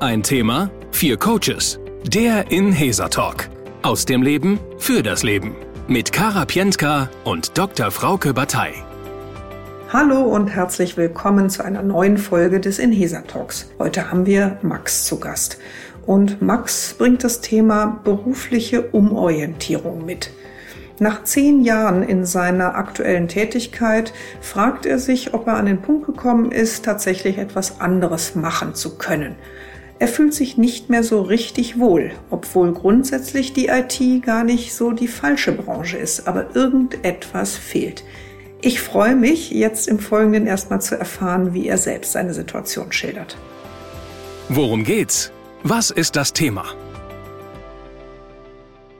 Ein Thema, vier Coaches. Der Inhesa Talk. Aus dem Leben für das Leben. Mit Kara Pientka und Dr. Frauke Batei. Hallo und herzlich willkommen zu einer neuen Folge des Inhesa Talks. Heute haben wir Max zu Gast. Und Max bringt das Thema berufliche Umorientierung mit. Nach zehn Jahren in seiner aktuellen Tätigkeit fragt er sich, ob er an den Punkt gekommen ist, tatsächlich etwas anderes machen zu können. Er fühlt sich nicht mehr so richtig wohl, obwohl grundsätzlich die IT gar nicht so die falsche Branche ist, aber irgendetwas fehlt. Ich freue mich, jetzt im Folgenden erstmal zu erfahren, wie er selbst seine Situation schildert. Worum geht's? Was ist das Thema?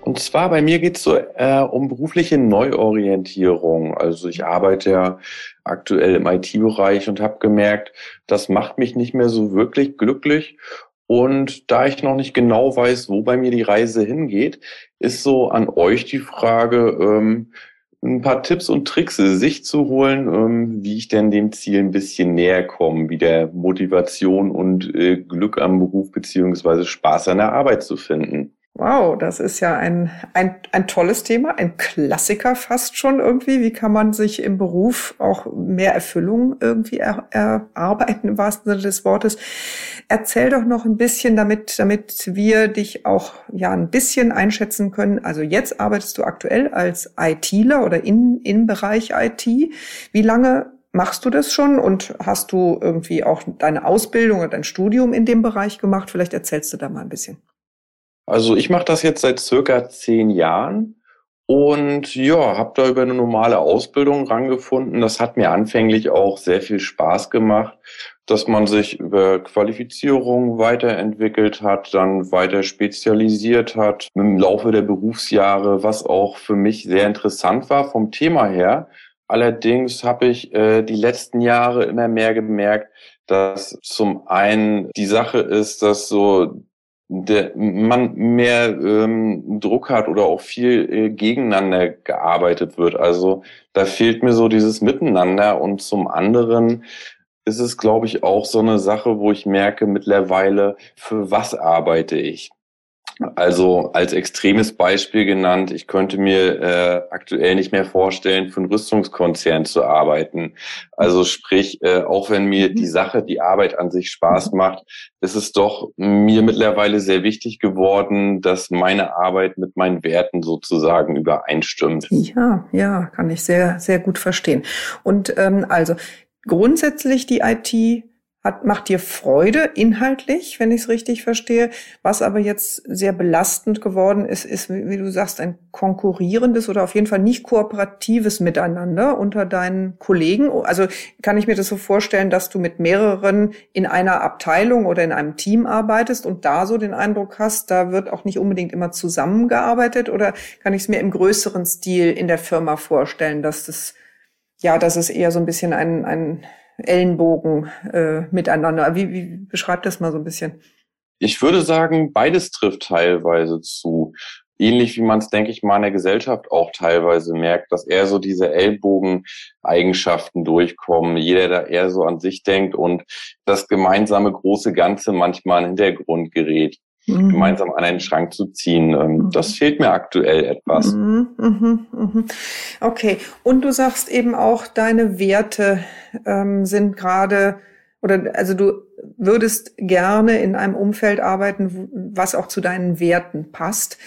Und zwar bei mir geht es so äh, um berufliche Neuorientierung. Also ich arbeite ja aktuell im IT-Bereich und habe gemerkt, das macht mich nicht mehr so wirklich glücklich. Und da ich noch nicht genau weiß, wo bei mir die Reise hingeht, ist so an euch die Frage, ähm, ein paar Tipps und Tricks sich zu holen, ähm, wie ich denn dem Ziel ein bisschen näher komme, wie der Motivation und äh, Glück am Beruf beziehungsweise Spaß an der Arbeit zu finden. Wow, das ist ja ein, ein, ein tolles Thema, ein Klassiker fast schon irgendwie. Wie kann man sich im Beruf auch mehr Erfüllung irgendwie er, erarbeiten im wahrsten Sinne des Wortes? Erzähl doch noch ein bisschen, damit, damit wir dich auch ja ein bisschen einschätzen können. Also jetzt arbeitest du aktuell als ITler oder in, im Bereich IT. Wie lange machst du das schon und hast du irgendwie auch deine Ausbildung oder dein Studium in dem Bereich gemacht? Vielleicht erzählst du da mal ein bisschen. Also ich mache das jetzt seit circa zehn Jahren und ja, habe da über eine normale Ausbildung rangefunden. Das hat mir anfänglich auch sehr viel Spaß gemacht, dass man sich über Qualifizierung weiterentwickelt hat, dann weiter spezialisiert hat im Laufe der Berufsjahre, was auch für mich sehr interessant war vom Thema her. Allerdings habe ich äh, die letzten Jahre immer mehr gemerkt, dass zum einen die Sache ist, dass so der, man mehr ähm, Druck hat oder auch viel äh, gegeneinander gearbeitet wird. Also da fehlt mir so dieses Miteinander und zum anderen ist es, glaube ich, auch so eine Sache, wo ich merke mittlerweile, für was arbeite ich? Also als extremes Beispiel genannt, ich könnte mir äh, aktuell nicht mehr vorstellen, für einen Rüstungskonzern zu arbeiten. Also sprich, äh, auch wenn mir die Sache, die Arbeit an sich Spaß macht, ist es doch mir mittlerweile sehr wichtig geworden, dass meine Arbeit mit meinen Werten sozusagen übereinstimmt. Ja, ja, kann ich sehr, sehr gut verstehen. Und ähm, also grundsätzlich die IT hat, macht dir Freude inhaltlich, wenn ich es richtig verstehe. Was aber jetzt sehr belastend geworden ist, ist, wie du sagst, ein konkurrierendes oder auf jeden Fall nicht kooperatives Miteinander unter deinen Kollegen. Also kann ich mir das so vorstellen, dass du mit mehreren in einer Abteilung oder in einem Team arbeitest und da so den Eindruck hast, da wird auch nicht unbedingt immer zusammengearbeitet oder kann ich es mir im größeren Stil in der Firma vorstellen, dass das ja, dass es eher so ein bisschen ein, ein Ellenbogen äh, miteinander. Wie, wie beschreibt das mal so ein bisschen? Ich würde sagen, beides trifft teilweise zu. Ähnlich wie man es, denke ich mal, in der Gesellschaft auch teilweise merkt, dass eher so diese Ellbogen-Eigenschaften durchkommen. Jeder da eher so an sich denkt und das gemeinsame große Ganze manchmal in den Hintergrund gerät mhm. gemeinsam an einen Schrank zu ziehen. Ähm, mhm. Das fehlt mir aktuell etwas. Mhm, mhm, mhm. Okay, und du sagst eben auch, deine Werte ähm, sind gerade oder also du würdest gerne in einem Umfeld arbeiten, was auch zu deinen Werten passt.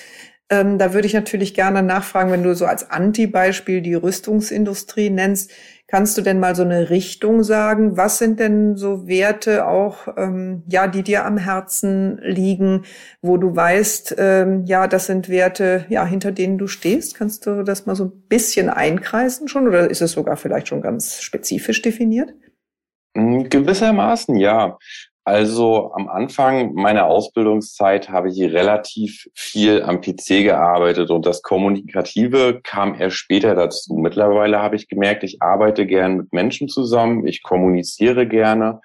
Ähm, da würde ich natürlich gerne nachfragen, wenn du so als Anti-Beispiel die Rüstungsindustrie nennst. Kannst du denn mal so eine Richtung sagen? Was sind denn so Werte auch, ähm, ja, die dir am Herzen liegen, wo du weißt, ähm, ja, das sind Werte, ja, hinter denen du stehst? Kannst du das mal so ein bisschen einkreisen schon oder ist es sogar vielleicht schon ganz spezifisch definiert? Gewissermaßen, ja. Also am Anfang meiner Ausbildungszeit habe ich relativ viel am PC gearbeitet und das Kommunikative kam erst später dazu. Mittlerweile habe ich gemerkt, ich arbeite gern mit Menschen zusammen, ich kommuniziere gerne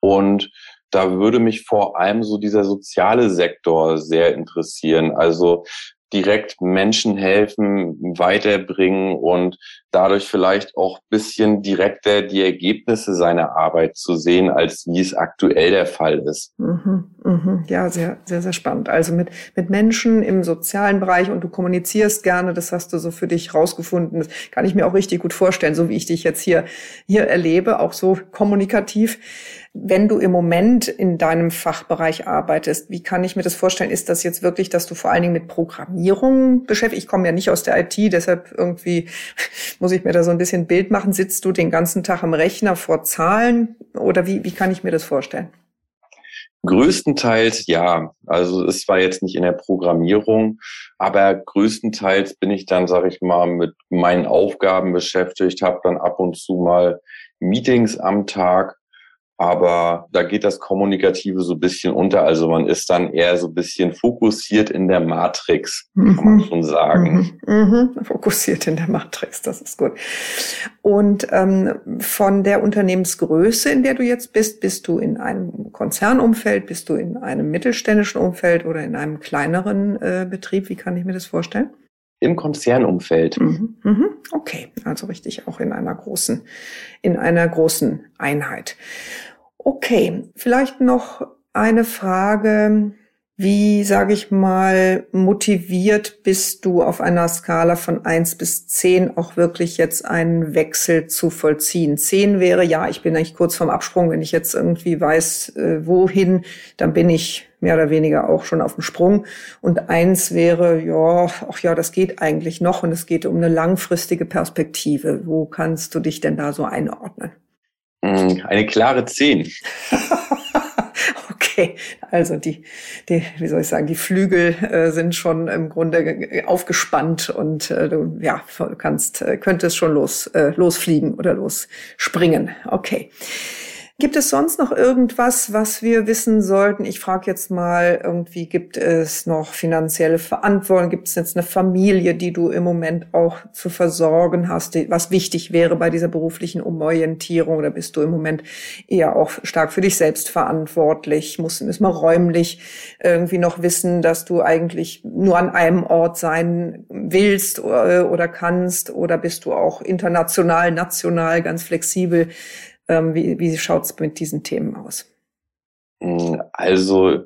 und da würde mich vor allem so dieser soziale Sektor sehr interessieren. Also direkt Menschen helfen, weiterbringen und dadurch vielleicht auch bisschen direkter die Ergebnisse seiner Arbeit zu sehen, als wie es aktuell der Fall ist. Mhm, mhm. Ja, sehr, sehr, sehr spannend. Also mit, mit Menschen im sozialen Bereich und du kommunizierst gerne, das hast du so für dich rausgefunden. Das kann ich mir auch richtig gut vorstellen, so wie ich dich jetzt hier, hier erlebe, auch so kommunikativ. Wenn du im Moment in deinem Fachbereich arbeitest, wie kann ich mir das vorstellen? Ist das jetzt wirklich, dass du vor allen Dingen mit Programmierung beschäftigt? Ich komme ja nicht aus der IT, deshalb irgendwie muss ich mir da so ein bisschen Bild machen. Sitzt du den ganzen Tag am Rechner vor Zahlen oder wie, wie kann ich mir das vorstellen? Größtenteils ja. Also es war jetzt nicht in der Programmierung, aber größtenteils bin ich dann, sage ich mal, mit meinen Aufgaben beschäftigt, habe dann ab und zu mal Meetings am Tag aber da geht das Kommunikative so ein bisschen unter. Also man ist dann eher so ein bisschen fokussiert in der Matrix, kann man mhm. schon sagen. Mhm. Mhm. Fokussiert in der Matrix, das ist gut. Und ähm, von der Unternehmensgröße, in der du jetzt bist, bist du in einem Konzernumfeld, bist du in einem mittelständischen Umfeld oder in einem kleineren äh, Betrieb? Wie kann ich mir das vorstellen? Im Konzernumfeld. Mhm, mhm. Okay, also richtig auch in einer großen, in einer großen Einheit. Okay, vielleicht noch eine Frage. Wie, sage ich mal, motiviert bist du auf einer Skala von eins bis zehn auch wirklich jetzt einen Wechsel zu vollziehen? Zehn wäre, ja, ich bin eigentlich kurz vorm Absprung. Wenn ich jetzt irgendwie weiß, äh, wohin, dann bin ich mehr oder weniger auch schon auf dem Sprung. Und eins wäre, ja, ach ja, das geht eigentlich noch und es geht um eine langfristige Perspektive. Wo kannst du dich denn da so einordnen? Hm, eine klare Zehn. okay, also die, die, wie soll ich sagen, die Flügel äh, sind schon im Grunde aufgespannt und äh, du ja kannst äh, könntest schon los äh, losfliegen oder losspringen. Okay. Gibt es sonst noch irgendwas, was wir wissen sollten? Ich frage jetzt mal, irgendwie gibt es noch finanzielle Verantwortung? Gibt es jetzt eine Familie, die du im Moment auch zu versorgen hast, was wichtig wäre bei dieser beruflichen Umorientierung? Oder bist du im Moment eher auch stark für dich selbst verantwortlich? Muss, müssen wir räumlich irgendwie noch wissen, dass du eigentlich nur an einem Ort sein willst oder, äh, oder kannst? Oder bist du auch international, national ganz flexibel? Ähm, wie wie schaut es mit diesen Themen aus? Hm, also,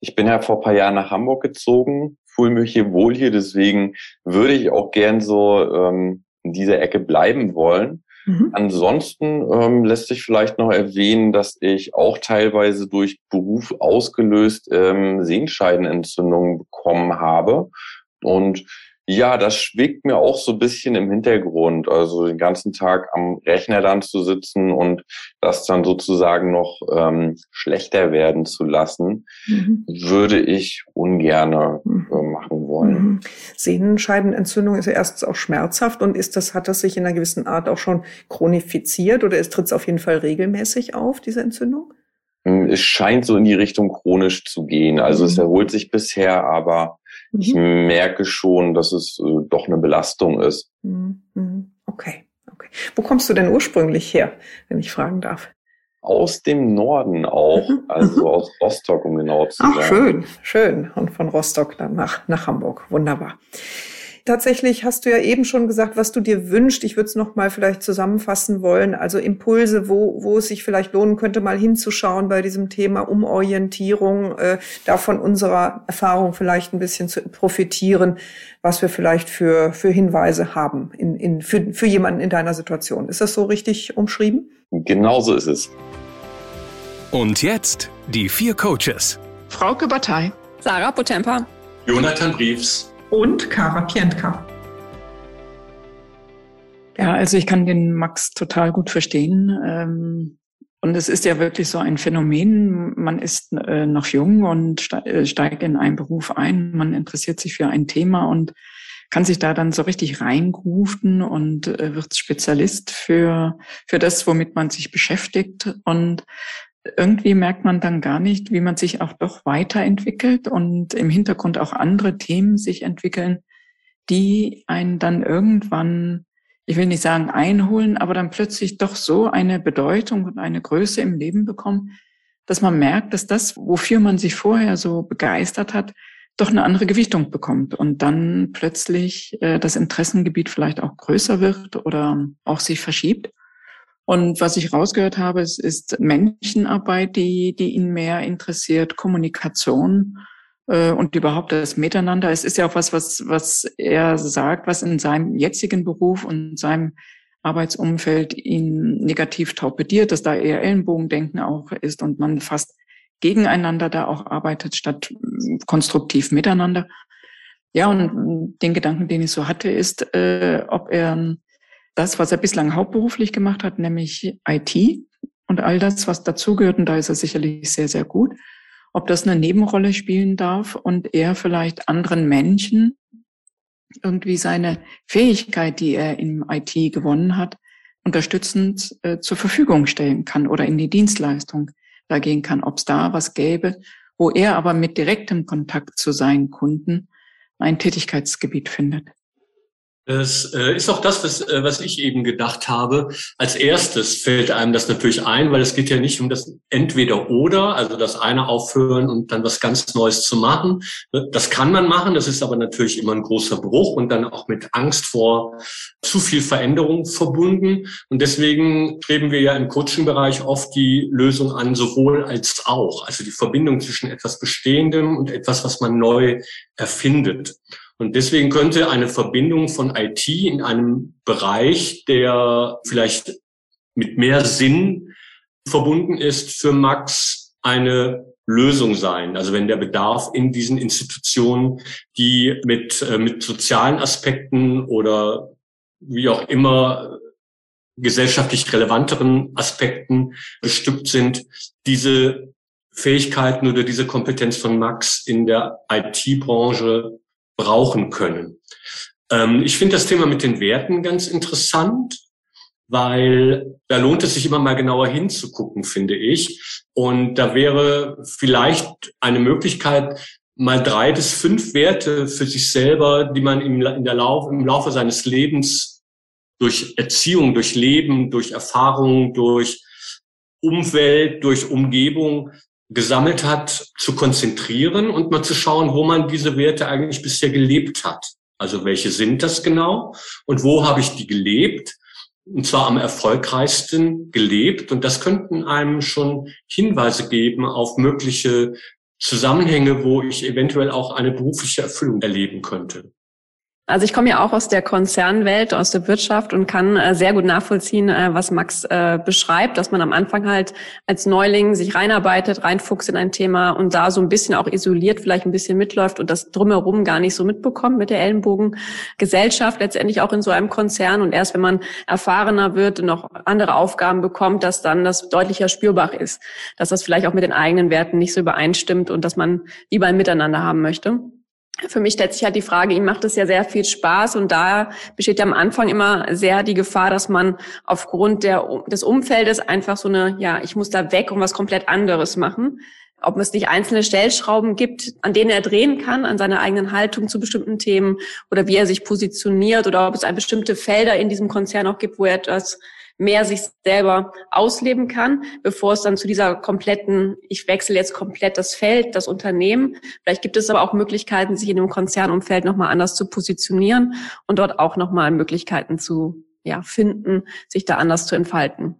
ich bin ja vor ein paar Jahren nach Hamburg gezogen, fühle mich hier wohl hier, deswegen würde ich auch gern so ähm, in dieser Ecke bleiben wollen. Mhm. Ansonsten ähm, lässt sich vielleicht noch erwähnen, dass ich auch teilweise durch Beruf ausgelöst ähm, Sehenscheidenentzündungen bekommen habe. Und ja, das schwegt mir auch so ein bisschen im Hintergrund. Also den ganzen Tag am Rechner dann zu sitzen und das dann sozusagen noch ähm, schlechter werden zu lassen, mhm. würde ich ungerne mhm. äh, machen wollen. Mhm. Sehnenscheidenentzündung ist ja erstens auch schmerzhaft und ist das, hat das sich in einer gewissen Art auch schon chronifiziert oder es tritt auf jeden Fall regelmäßig auf, diese Entzündung? Hm, es scheint so in die Richtung chronisch zu gehen. Also es mhm. erholt sich bisher, aber Mhm. Ich merke schon, dass es äh, doch eine Belastung ist. Mhm. mhm. Okay, okay. Wo kommst du denn ursprünglich her, wenn ich fragen darf? Aus dem Norden auch, mhm. also aus Rostock, um genau zu sein. Ach, schön, schön. Und von Rostock dann nach, nach Hamburg. Wunderbar. Tatsächlich hast du ja eben schon gesagt, was du dir wünschst. Ich würde es noch mal vielleicht zusammenfassen wollen. Also Impulse, wo, wo es sich vielleicht lohnen könnte, mal hinzuschauen bei diesem Thema Umorientierung, äh, da von unserer Erfahrung vielleicht ein bisschen zu profitieren, was wir vielleicht für, für Hinweise haben in, in, für, für jemanden in deiner Situation. Ist das so richtig umschrieben? Genauso ist es. Und jetzt die vier Coaches. Frauke Batei. Sarah Potempa. Jonathan Briefs und Kara Pientka. Ja, also ich kann den Max total gut verstehen. Ähm, und es ist ja wirklich so ein Phänomen. Man ist äh, noch jung und äh, steigt in einen Beruf ein. Man interessiert sich für ein Thema und kann sich da dann so richtig reingrufen und äh, wird Spezialist für, für das, womit man sich beschäftigt. Und irgendwie merkt man dann gar nicht, wie man sich auch doch weiterentwickelt und im Hintergrund auch andere Themen sich entwickeln, die einen dann irgendwann, ich will nicht sagen einholen, aber dann plötzlich doch so eine Bedeutung und eine Größe im Leben bekommen, dass man merkt, dass das, wofür man sich vorher so begeistert hat, doch eine andere Gewichtung bekommt und dann plötzlich äh, das Interessengebiet vielleicht auch größer wird oder auch sich verschiebt. Und was ich rausgehört habe, es ist Menschenarbeit, die, die ihn mehr interessiert, Kommunikation äh, und überhaupt das Miteinander. Es ist ja auch was, was, was er sagt, was in seinem jetzigen Beruf und seinem Arbeitsumfeld ihn negativ torpediert, dass da eher Ellenbogendenken auch ist und man fast gegeneinander da auch arbeitet, statt äh, konstruktiv miteinander. Ja, und den Gedanken, den ich so hatte, ist, äh, ob er das, was er bislang hauptberuflich gemacht hat, nämlich IT und all das, was dazugehört, und da ist er sicherlich sehr, sehr gut, ob das eine Nebenrolle spielen darf und er vielleicht anderen Menschen irgendwie seine Fähigkeit, die er im IT gewonnen hat, unterstützend äh, zur Verfügung stellen kann oder in die Dienstleistung da gehen kann, ob es da was gäbe, wo er aber mit direktem Kontakt zu seinen Kunden ein Tätigkeitsgebiet findet. Das äh, ist auch das, was, äh, was ich eben gedacht habe. Als erstes fällt einem das natürlich ein, weil es geht ja nicht um das Entweder-Oder, also das eine aufhören und dann was ganz Neues zu machen. Das kann man machen, das ist aber natürlich immer ein großer Bruch und dann auch mit Angst vor zu viel Veränderung verbunden. Und deswegen streben wir ja im Coaching-Bereich oft die Lösung an, sowohl als auch, also die Verbindung zwischen etwas Bestehendem und etwas, was man neu erfindet. Und deswegen könnte eine Verbindung von IT in einem Bereich, der vielleicht mit mehr Sinn verbunden ist, für Max eine Lösung sein. Also wenn der Bedarf in diesen Institutionen, die mit, äh, mit sozialen Aspekten oder wie auch immer gesellschaftlich relevanteren Aspekten bestückt sind, diese Fähigkeiten oder diese Kompetenz von Max in der IT-Branche brauchen können. Ähm, ich finde das Thema mit den Werten ganz interessant, weil da lohnt es sich immer mal genauer hinzugucken, finde ich. Und da wäre vielleicht eine Möglichkeit, mal drei bis fünf Werte für sich selber, die man im, in der Lauf, im Laufe seines Lebens durch Erziehung, durch Leben, durch Erfahrung, durch Umwelt, durch Umgebung gesammelt hat, zu konzentrieren und mal zu schauen, wo man diese Werte eigentlich bisher gelebt hat. Also welche sind das genau und wo habe ich die gelebt? Und zwar am erfolgreichsten gelebt. Und das könnten einem schon Hinweise geben auf mögliche Zusammenhänge, wo ich eventuell auch eine berufliche Erfüllung erleben könnte. Also ich komme ja auch aus der Konzernwelt, aus der Wirtschaft und kann äh, sehr gut nachvollziehen, äh, was Max äh, beschreibt, dass man am Anfang halt als Neuling sich reinarbeitet, reinfuchst in ein Thema und da so ein bisschen auch isoliert vielleicht ein bisschen mitläuft und das drumherum gar nicht so mitbekommt mit der Ellenbogengesellschaft, letztendlich auch in so einem Konzern. Und erst wenn man erfahrener wird und noch andere Aufgaben bekommt, dass dann das deutlicher spürbar ist, dass das vielleicht auch mit den eigenen Werten nicht so übereinstimmt und dass man lieber ein Miteinander haben möchte für mich stellt sich halt die Frage, ihm macht es ja sehr viel Spaß und da besteht ja am Anfang immer sehr die Gefahr, dass man aufgrund der, des Umfeldes einfach so eine, ja, ich muss da weg und was komplett anderes machen. Ob es nicht einzelne Stellschrauben gibt, an denen er drehen kann, an seiner eigenen Haltung zu bestimmten Themen oder wie er sich positioniert oder ob es ein bestimmte Felder in diesem Konzern auch gibt, wo er etwas mehr sich selber ausleben kann, bevor es dann zu dieser kompletten, ich wechsle jetzt komplett das Feld, das Unternehmen. Vielleicht gibt es aber auch Möglichkeiten, sich in dem Konzernumfeld nochmal anders zu positionieren und dort auch nochmal Möglichkeiten zu ja, finden, sich da anders zu entfalten.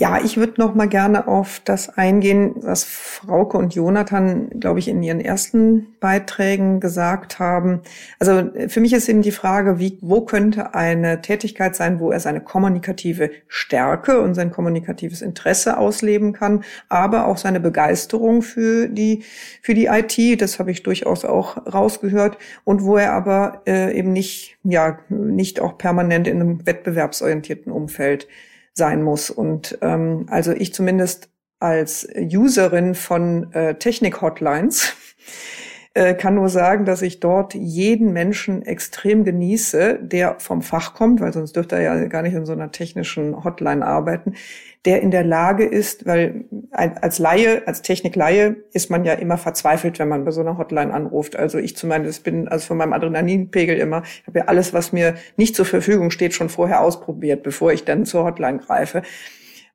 Ja, ich würde noch mal gerne auf das eingehen, was Frauke und Jonathan, glaube ich, in ihren ersten Beiträgen gesagt haben. Also für mich ist eben die Frage, wie, wo könnte eine Tätigkeit sein, wo er seine kommunikative Stärke und sein kommunikatives Interesse ausleben kann, aber auch seine Begeisterung für die, für die IT, das habe ich durchaus auch rausgehört, und wo er aber äh, eben nicht, ja, nicht auch permanent in einem wettbewerbsorientierten Umfeld sein muss. Und ähm, also ich zumindest als Userin von äh, Technik-Hotlines äh, kann nur sagen, dass ich dort jeden Menschen extrem genieße, der vom Fach kommt, weil sonst dürfte er ja gar nicht in so einer technischen Hotline arbeiten, der in der Lage ist, weil als Laie, als Technikleihe ist man ja immer verzweifelt, wenn man bei so einer Hotline anruft. Also ich zumindest bin also von meinem Adrenalinpegel immer, ich habe ja alles, was mir nicht zur Verfügung steht, schon vorher ausprobiert, bevor ich dann zur Hotline greife.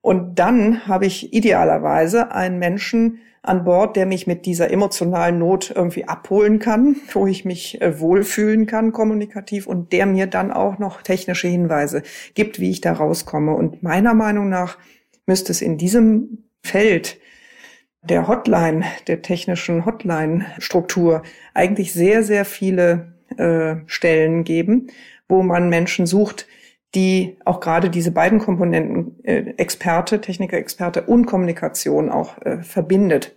Und dann habe ich idealerweise einen Menschen an Bord, der mich mit dieser emotionalen Not irgendwie abholen kann, wo ich mich äh, wohlfühlen kann kommunikativ und der mir dann auch noch technische Hinweise gibt, wie ich da rauskomme. Und meiner Meinung nach müsste es in diesem Feld der Hotline, der technischen Hotline-Struktur eigentlich sehr, sehr viele äh, Stellen geben, wo man Menschen sucht, die auch gerade diese beiden Komponenten, äh, Experte, Techniker-Experte und Kommunikation auch äh, verbindet.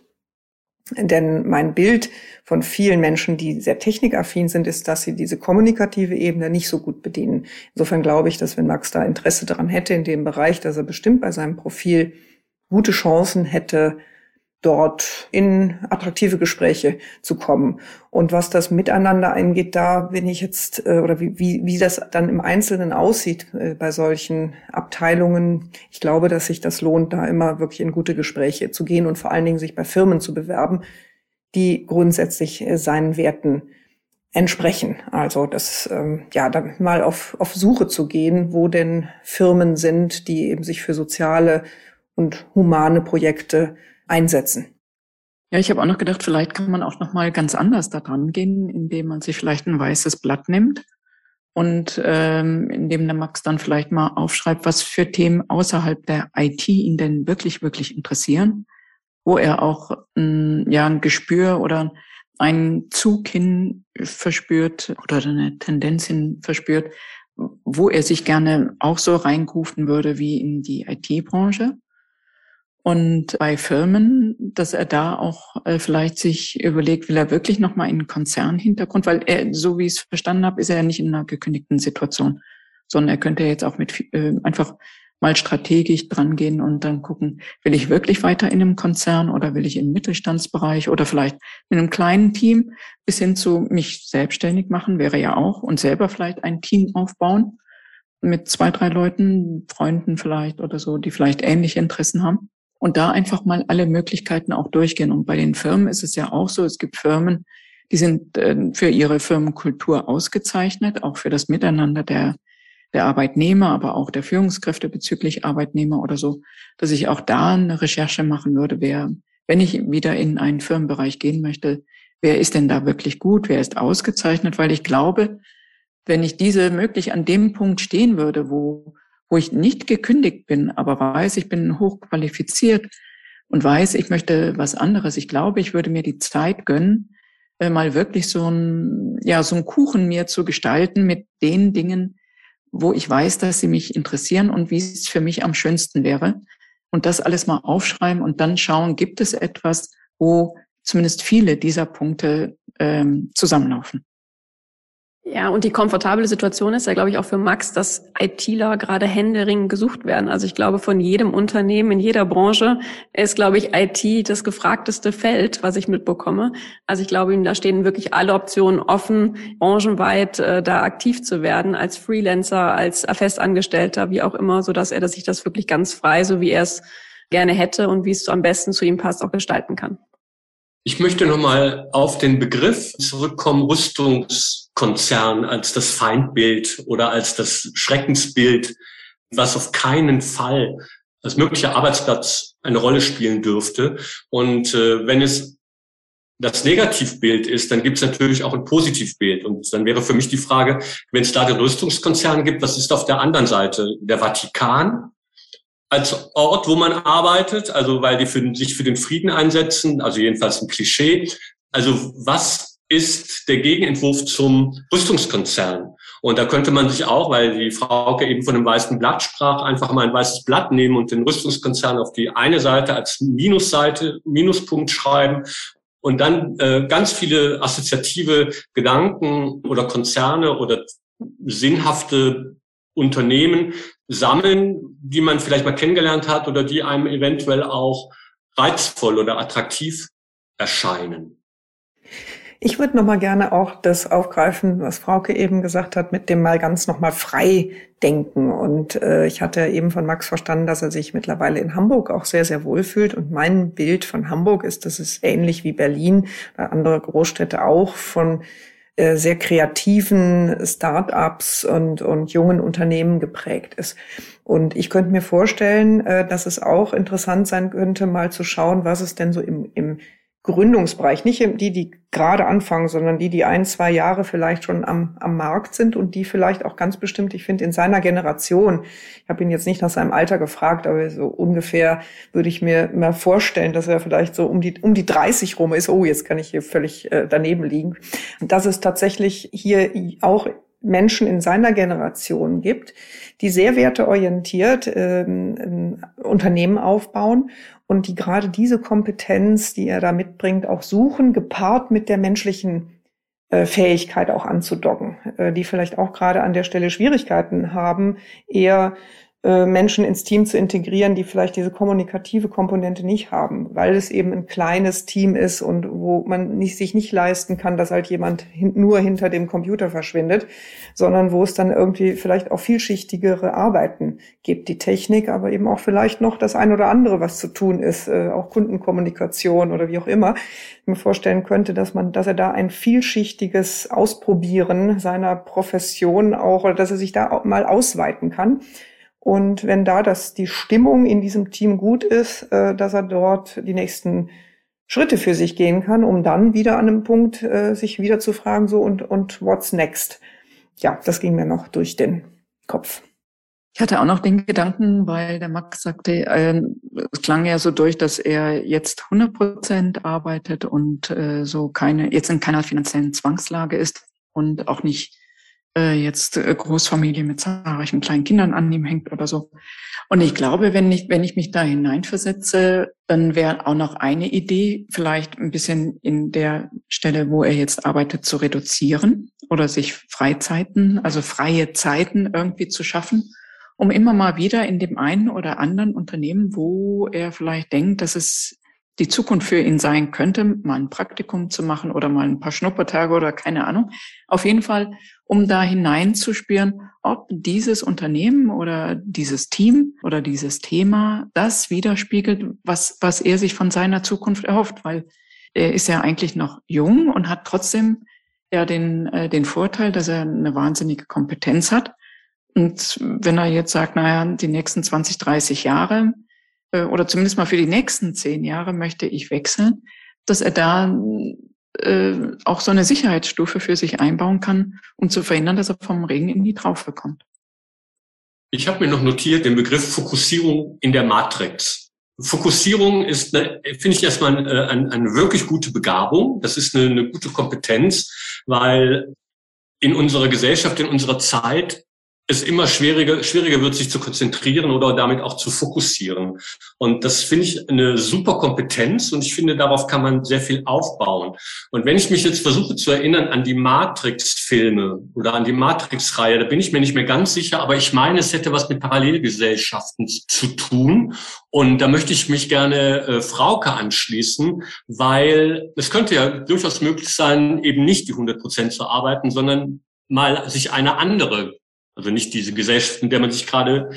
Denn mein Bild von vielen Menschen, die sehr technikaffin sind, ist, dass sie diese kommunikative Ebene nicht so gut bedienen. Insofern glaube ich, dass wenn Max da Interesse daran hätte in dem Bereich, dass er bestimmt bei seinem Profil gute Chancen hätte, dort in attraktive Gespräche zu kommen. Und was das Miteinander eingeht, da bin ich jetzt, äh, oder wie, wie, wie das dann im Einzelnen aussieht äh, bei solchen Abteilungen, ich glaube, dass sich das lohnt, da immer wirklich in gute Gespräche zu gehen und vor allen Dingen sich bei Firmen zu bewerben, die grundsätzlich äh, seinen Werten entsprechen. Also das, ähm, ja, da mal auf, auf Suche zu gehen, wo denn Firmen sind, die eben sich für soziale und humane Projekte einsetzen. Ja, ich habe auch noch gedacht, vielleicht kann man auch noch mal ganz anders da dran gehen, indem man sich vielleicht ein weißes Blatt nimmt und ähm, indem der Max dann vielleicht mal aufschreibt, was für Themen außerhalb der IT ihn denn wirklich, wirklich interessieren, wo er auch ein, ja, ein Gespür oder einen Zug hin verspürt oder eine Tendenz hin verspürt, wo er sich gerne auch so reinrufen würde wie in die IT-Branche. Und bei Firmen, dass er da auch äh, vielleicht sich überlegt, will er wirklich nochmal in Konzernhintergrund, weil er, so wie ich es verstanden habe, ist er ja nicht in einer gekündigten Situation, sondern er könnte jetzt auch mit äh, einfach mal strategisch drangehen und dann gucken, will ich wirklich weiter in einem Konzern oder will ich im Mittelstandsbereich oder vielleicht in einem kleinen Team bis hin zu mich selbstständig machen, wäre ja auch und selber vielleicht ein Team aufbauen mit zwei, drei Leuten, Freunden vielleicht oder so, die vielleicht ähnliche Interessen haben und da einfach mal alle Möglichkeiten auch durchgehen. Und bei den Firmen ist es ja auch so, es gibt Firmen, die sind äh, für ihre Firmenkultur ausgezeichnet, auch für das Miteinander der, der Arbeitnehmer, aber auch der Führungskräfte bezüglich Arbeitnehmer oder so, dass ich auch da eine Recherche machen würde, wer, wenn ich wieder in einen Firmenbereich gehen möchte, wer ist denn da wirklich gut, wer ist ausgezeichnet, weil ich glaube, wenn ich diese möglich an dem Punkt stehen würde, wo wo ich nicht gekündigt bin, aber weiß, ich bin hochqualifiziert und weiß, ich möchte was anderes. Ich glaube, ich würde mir die Zeit gönnen, äh, mal wirklich so ein, ja, so ein Kuchen mir zu gestalten mit den Dingen, wo ich weiß, dass sie mich interessieren und wie es für mich am schönsten wäre. Und das alles mal aufschreiben und dann schauen, gibt es etwas, wo zumindest viele dieser Punkte ähm, zusammenlaufen. Ja, und die komfortable Situation ist ja, glaube ich, auch für Max, dass ITler gerade händeringend gesucht werden. Also ich glaube, von jedem Unternehmen, in jeder Branche ist, glaube ich, IT das gefragteste Feld, was ich mitbekomme. Also ich glaube, da stehen wirklich alle Optionen offen, branchenweit äh, da aktiv zu werden, als Freelancer, als Festangestellter, wie auch immer, so dass er sich das wirklich ganz frei, so wie er es gerne hätte und wie es so am besten zu ihm passt, auch gestalten kann. Ich möchte nochmal auf den Begriff zurückkommen, Rüstungskonzern als das Feindbild oder als das Schreckensbild, was auf keinen Fall als möglicher Arbeitsplatz eine Rolle spielen dürfte. Und äh, wenn es das Negativbild ist, dann gibt es natürlich auch ein Positivbild. Und dann wäre für mich die Frage, wenn es da den Rüstungskonzern gibt, was ist auf der anderen Seite? Der Vatikan als Ort, wo man arbeitet, also weil die für, sich für den Frieden einsetzen, also jedenfalls ein Klischee. Also was ist der Gegenentwurf zum Rüstungskonzern? Und da könnte man sich auch, weil die Frau eben von einem weißen Blatt sprach, einfach mal ein weißes Blatt nehmen und den Rüstungskonzern auf die eine Seite als Minusseite, Minuspunkt schreiben und dann äh, ganz viele assoziative Gedanken oder Konzerne oder sinnhafte Unternehmen sammeln, die man vielleicht mal kennengelernt hat oder die einem eventuell auch reizvoll oder attraktiv erscheinen. Ich würde noch mal gerne auch das aufgreifen, was Frauke eben gesagt hat, mit dem mal ganz noch mal frei denken. Und äh, ich hatte eben von Max verstanden, dass er sich mittlerweile in Hamburg auch sehr, sehr wohl fühlt. Und mein Bild von Hamburg ist, dass es ähnlich wie Berlin, oder andere Großstädte auch von äh, sehr kreativen Start-ups und, und jungen Unternehmen geprägt ist. Und ich könnte mir vorstellen, äh, dass es auch interessant sein könnte, mal zu schauen, was es denn so im, im Gründungsbereich, nicht die, die gerade anfangen, sondern die, die ein, zwei Jahre vielleicht schon am, am Markt sind und die vielleicht auch ganz bestimmt, ich finde, in seiner Generation, ich habe ihn jetzt nicht nach seinem Alter gefragt, aber so ungefähr würde ich mir mal vorstellen, dass er vielleicht so um die, um die 30 rum ist. Oh, jetzt kann ich hier völlig äh, daneben liegen. Dass es tatsächlich hier auch Menschen in seiner Generation gibt, die sehr werteorientiert ähm, Unternehmen aufbauen und die gerade diese Kompetenz, die er da mitbringt, auch suchen, gepaart mit der menschlichen äh, Fähigkeit auch anzudocken, äh, die vielleicht auch gerade an der Stelle Schwierigkeiten haben, eher Menschen ins Team zu integrieren, die vielleicht diese kommunikative Komponente nicht haben, weil es eben ein kleines Team ist und wo man nicht, sich nicht leisten kann, dass halt jemand hin, nur hinter dem Computer verschwindet, sondern wo es dann irgendwie vielleicht auch vielschichtigere Arbeiten gibt, die Technik, aber eben auch vielleicht noch das ein oder andere, was zu tun ist, äh, auch Kundenkommunikation oder wie auch immer. Ich mir vorstellen könnte, dass man, dass er da ein vielschichtiges Ausprobieren seiner Profession auch, oder dass er sich da mal ausweiten kann und wenn da das, die Stimmung in diesem Team gut ist, äh, dass er dort die nächsten Schritte für sich gehen kann, um dann wieder an einem Punkt äh, sich wieder zu fragen, so und, und what's next? Ja, das ging mir noch durch den Kopf. Ich hatte auch noch den Gedanken, weil der Max sagte, äh, es klang ja so durch, dass er jetzt 100 Prozent arbeitet und äh, so keine, jetzt in keiner finanziellen Zwangslage ist und auch nicht äh, jetzt äh, Großfamilie mit zahlreichen kleinen Kindern an ihm hängt oder so. Und ich glaube, wenn ich, wenn ich mich da hineinversetze, dann wäre auch noch eine Idee, vielleicht ein bisschen in der Stelle, wo er jetzt arbeitet, zu reduzieren oder sich Freizeiten, also freie Zeiten irgendwie zu schaffen, um immer mal wieder in dem einen oder anderen Unternehmen, wo er vielleicht denkt, dass es die Zukunft für ihn sein könnte, mal ein Praktikum zu machen oder mal ein paar Schnuppertage oder keine Ahnung. Auf jeden Fall, um da hineinzuspüren, ob dieses Unternehmen oder dieses Team oder dieses Thema das widerspiegelt, was, was er sich von seiner Zukunft erhofft, weil er ist ja eigentlich noch jung und hat trotzdem ja den, äh, den Vorteil, dass er eine wahnsinnige Kompetenz hat. Und wenn er jetzt sagt, naja, die nächsten 20, 30 Jahre, äh, oder zumindest mal für die nächsten zehn Jahre möchte ich wechseln, dass er da äh, auch so eine Sicherheitsstufe für sich einbauen kann, um zu verhindern, dass er vom Regen in die Traufe kommt. Ich habe mir noch notiert den Begriff Fokussierung in der Matrix. Fokussierung ist, finde ich erstmal eine, äh, eine, eine, wirklich gute Begabung. Das ist eine, eine gute Kompetenz, weil in unserer Gesellschaft, in unserer Zeit es immer schwieriger, schwieriger wird, sich zu konzentrieren oder damit auch zu fokussieren. Und das finde ich eine super Kompetenz und ich finde, darauf kann man sehr viel aufbauen. Und wenn ich mich jetzt versuche zu erinnern an die Matrix-Filme oder an die Matrix-Reihe, da bin ich mir nicht mehr ganz sicher, aber ich meine, es hätte was mit Parallelgesellschaften zu tun. Und da möchte ich mich gerne äh, Frauke anschließen, weil es könnte ja durchaus möglich sein, eben nicht die 100 Prozent zu arbeiten, sondern mal sich eine andere also nicht diese Gesellschaft, in der man sich gerade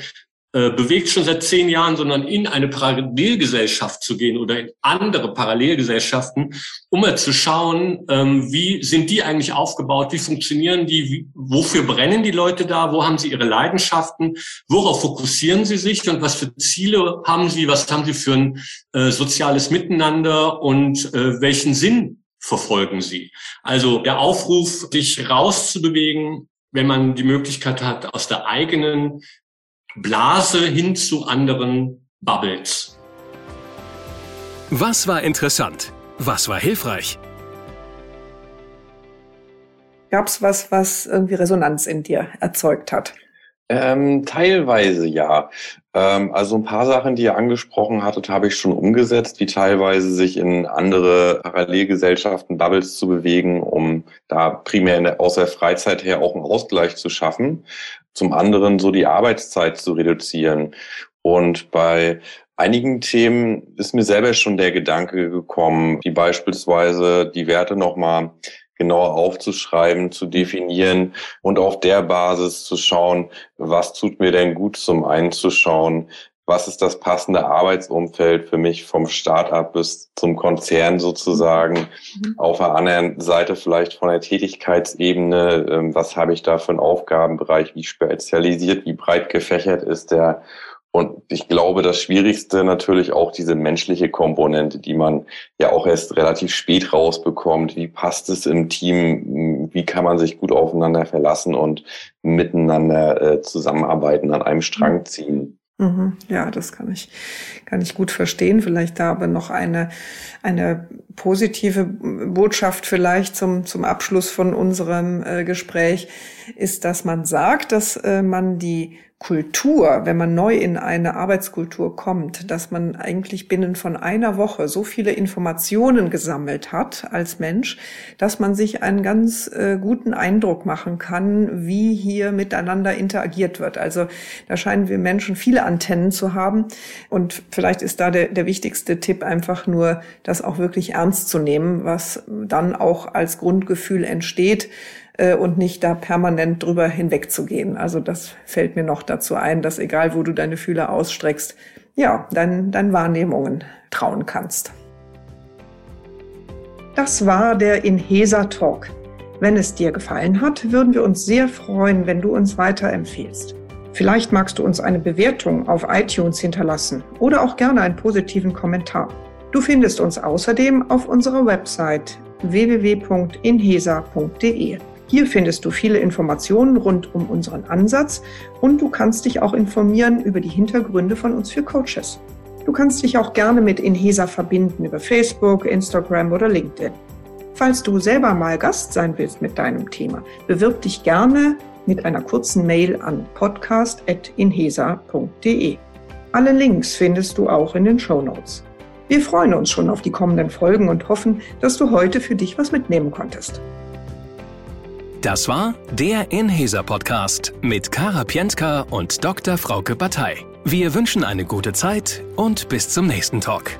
äh, bewegt schon seit zehn Jahren, sondern in eine Parallelgesellschaft zu gehen oder in andere Parallelgesellschaften, um mal zu schauen, ähm, wie sind die eigentlich aufgebaut, wie funktionieren die, wie, wofür brennen die Leute da, wo haben sie ihre Leidenschaften, worauf fokussieren sie sich und was für Ziele haben sie, was haben sie für ein äh, soziales Miteinander und äh, welchen Sinn verfolgen sie. Also der Aufruf, sich rauszubewegen, wenn man die Möglichkeit hat, aus der eigenen Blase hin zu anderen Bubbles. Was war interessant? Was war hilfreich? Gab es was, was irgendwie Resonanz in dir erzeugt hat? Ähm, teilweise ja. Ähm, also ein paar Sachen, die ihr angesprochen hattet, habe ich schon umgesetzt, wie teilweise sich in andere Parallelgesellschaften, Bubbles zu bewegen, um da primär der, aus der Freizeit her auch einen Ausgleich zu schaffen. Zum anderen so die Arbeitszeit zu reduzieren. Und bei einigen Themen ist mir selber schon der Gedanke gekommen, wie beispielsweise die Werte nochmal genauer aufzuschreiben, zu definieren und auf der Basis zu schauen, was tut mir denn gut, zum einen zu schauen, was ist das passende Arbeitsumfeld für mich vom Start-up bis zum Konzern sozusagen. Mhm. Auf der anderen Seite vielleicht von der Tätigkeitsebene, ähm, was habe ich da für einen Aufgabenbereich, wie spezialisiert, wie breit gefächert ist der und ich glaube, das Schwierigste natürlich auch diese menschliche Komponente, die man ja auch erst relativ spät rausbekommt. Wie passt es im Team? Wie kann man sich gut aufeinander verlassen und miteinander äh, zusammenarbeiten, an einem Strang mhm. ziehen? Mhm. Ja, das kann ich, kann ich gut verstehen. Vielleicht da aber noch eine, eine positive Botschaft vielleicht zum, zum Abschluss von unserem äh, Gespräch ist, dass man sagt, dass äh, man die Kultur, wenn man neu in eine Arbeitskultur kommt, dass man eigentlich binnen von einer Woche so viele Informationen gesammelt hat als Mensch, dass man sich einen ganz äh, guten Eindruck machen kann, wie hier miteinander interagiert wird. Also da scheinen wir Menschen viele Antennen zu haben. Und vielleicht ist da der, der wichtigste Tipp einfach nur, das auch wirklich ernst zu nehmen, was dann auch als Grundgefühl entsteht äh, und nicht da permanent drüber hinwegzugehen. Also das fällt mir noch dazu ein, dass egal wo du deine Fühler ausstreckst, ja, dein, dein Wahrnehmungen trauen kannst. Das war der Inhesa Talk. Wenn es dir gefallen hat, würden wir uns sehr freuen, wenn du uns weiterempfehlst. Vielleicht magst du uns eine Bewertung auf iTunes hinterlassen oder auch gerne einen positiven Kommentar. Du findest uns außerdem auf unserer Website www.inhesa.de. Hier findest du viele Informationen rund um unseren Ansatz und du kannst dich auch informieren über die Hintergründe von uns für Coaches. Du kannst dich auch gerne mit Inhesa verbinden über Facebook, Instagram oder LinkedIn. Falls du selber mal Gast sein willst mit deinem Thema, bewirb dich gerne mit einer kurzen Mail an podcast.inhesa.de. Alle Links findest du auch in den Show Notes. Wir freuen uns schon auf die kommenden Folgen und hoffen, dass du heute für dich was mitnehmen konntest. Das war der Inhaser Podcast mit Kara Pientka und Dr. Frauke Batei. Wir wünschen eine gute Zeit und bis zum nächsten Talk.